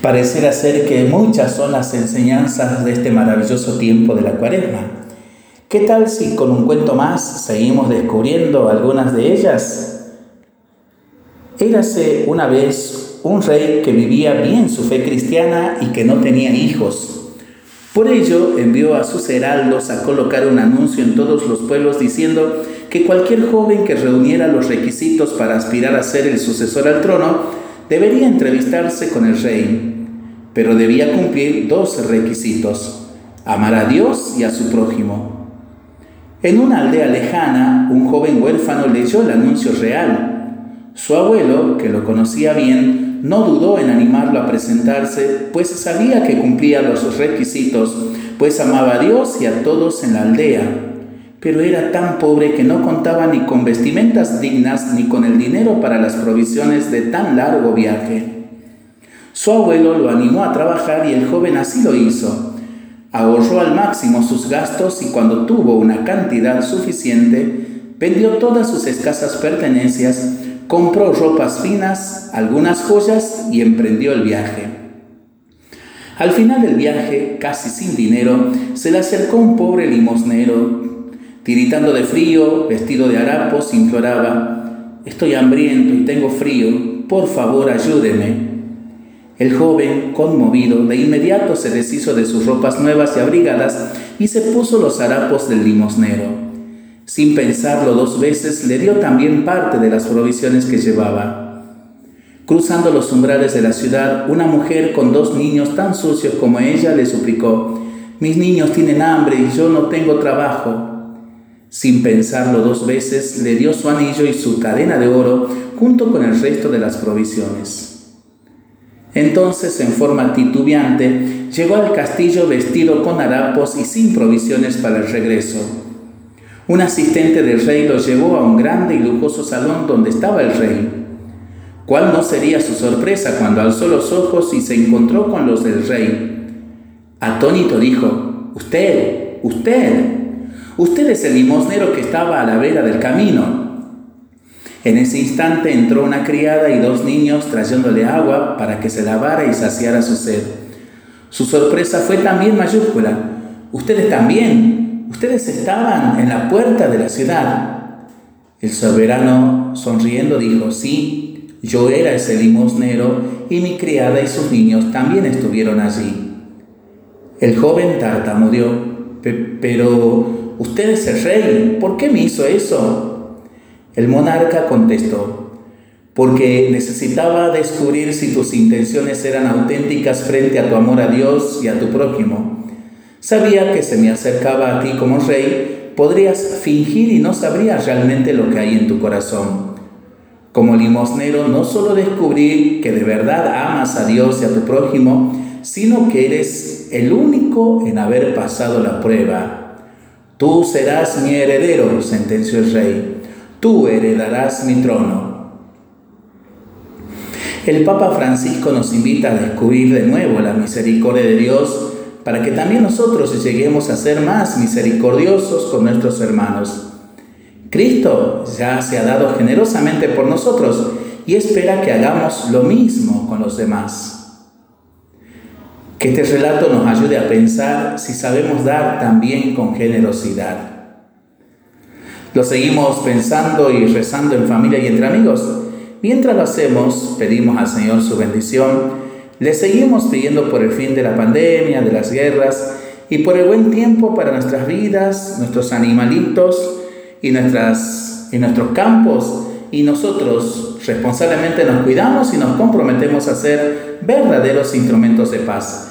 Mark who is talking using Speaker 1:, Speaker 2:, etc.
Speaker 1: Parecerá ser que muchas son las enseñanzas de este maravilloso tiempo de la cuaresma. ¿Qué tal si con un cuento más seguimos descubriendo algunas de ellas? Érase una vez un rey que vivía bien su fe cristiana y que no tenía hijos. Por ello envió a sus heraldos a colocar un anuncio en todos los pueblos diciendo que cualquier joven que reuniera los requisitos para aspirar a ser el sucesor al trono debería entrevistarse con el rey, pero debía cumplir dos requisitos, amar a Dios y a su prójimo. En una aldea lejana, un joven huérfano leyó el anuncio real. Su abuelo, que lo conocía bien, no dudó en animarlo a presentarse, pues sabía que cumplía los requisitos, pues amaba a Dios y a todos en la aldea. Pero era tan pobre que no contaba ni con vestimentas dignas ni con el dinero para las provisiones de tan largo viaje. Su abuelo lo animó a trabajar y el joven así lo hizo. Ahorró al máximo sus gastos y cuando tuvo una cantidad suficiente, vendió todas sus escasas pertenencias, compró ropas finas, algunas joyas y emprendió el viaje. Al final del viaje, casi sin dinero, se le acercó un pobre limosnero Tiritando de frío, vestido de harapos, imploraba, Estoy hambriento y tengo frío, por favor ayúdeme. El joven, conmovido, de inmediato se deshizo de sus ropas nuevas y abrigadas y se puso los harapos del limosnero. Sin pensarlo dos veces, le dio también parte de las provisiones que llevaba. Cruzando los umbrales de la ciudad, una mujer con dos niños tan sucios como ella le suplicó, Mis niños tienen hambre y yo no tengo trabajo. Sin pensarlo dos veces, le dio su anillo y su cadena de oro junto con el resto de las provisiones. Entonces, en forma titubeante, llegó al castillo vestido con harapos y sin provisiones para el regreso. Un asistente del rey lo llevó a un grande y lujoso salón donde estaba el rey. ¿Cuál no sería su sorpresa cuando alzó los ojos y se encontró con los del rey? Atónito dijo, Usted, usted, Usted es el limosnero que estaba a la vera del camino. En ese instante entró una criada y dos niños trayéndole agua para que se lavara y saciara su sed. Su sorpresa fue también mayúscula. Ustedes también, ustedes estaban en la puerta de la ciudad. El soberano, sonriendo, dijo, sí, yo era ese limosnero y mi criada y sus niños también estuvieron allí. El joven tartamudeó, pero Usted es el rey, ¿por qué me hizo eso? El monarca contestó, porque necesitaba descubrir si tus intenciones eran auténticas frente a tu amor a Dios y a tu prójimo. Sabía que se me acercaba a ti como rey, podrías fingir y no sabrías realmente lo que hay en tu corazón. Como limosnero, no solo descubrí que de verdad amas a Dios y a tu prójimo, sino que eres el único en haber pasado la prueba Tú serás mi heredero, sentenció el rey. Tú heredarás mi trono. El Papa Francisco nos invita a descubrir de nuevo la misericordia de Dios para que también nosotros lleguemos a ser más misericordiosos con nuestros hermanos. Cristo ya se ha dado generosamente por nosotros y espera que hagamos lo mismo con los demás. Que este relato nos ayude a pensar si sabemos dar también con generosidad. Lo seguimos pensando y rezando en familia y entre amigos. Mientras lo hacemos, pedimos al Señor su bendición. Le seguimos pidiendo por el fin de la pandemia, de las guerras y por el buen tiempo para nuestras vidas, nuestros animalitos y, nuestras, y nuestros campos. Y nosotros responsablemente nos cuidamos y nos comprometemos a ser verdaderos instrumentos de paz.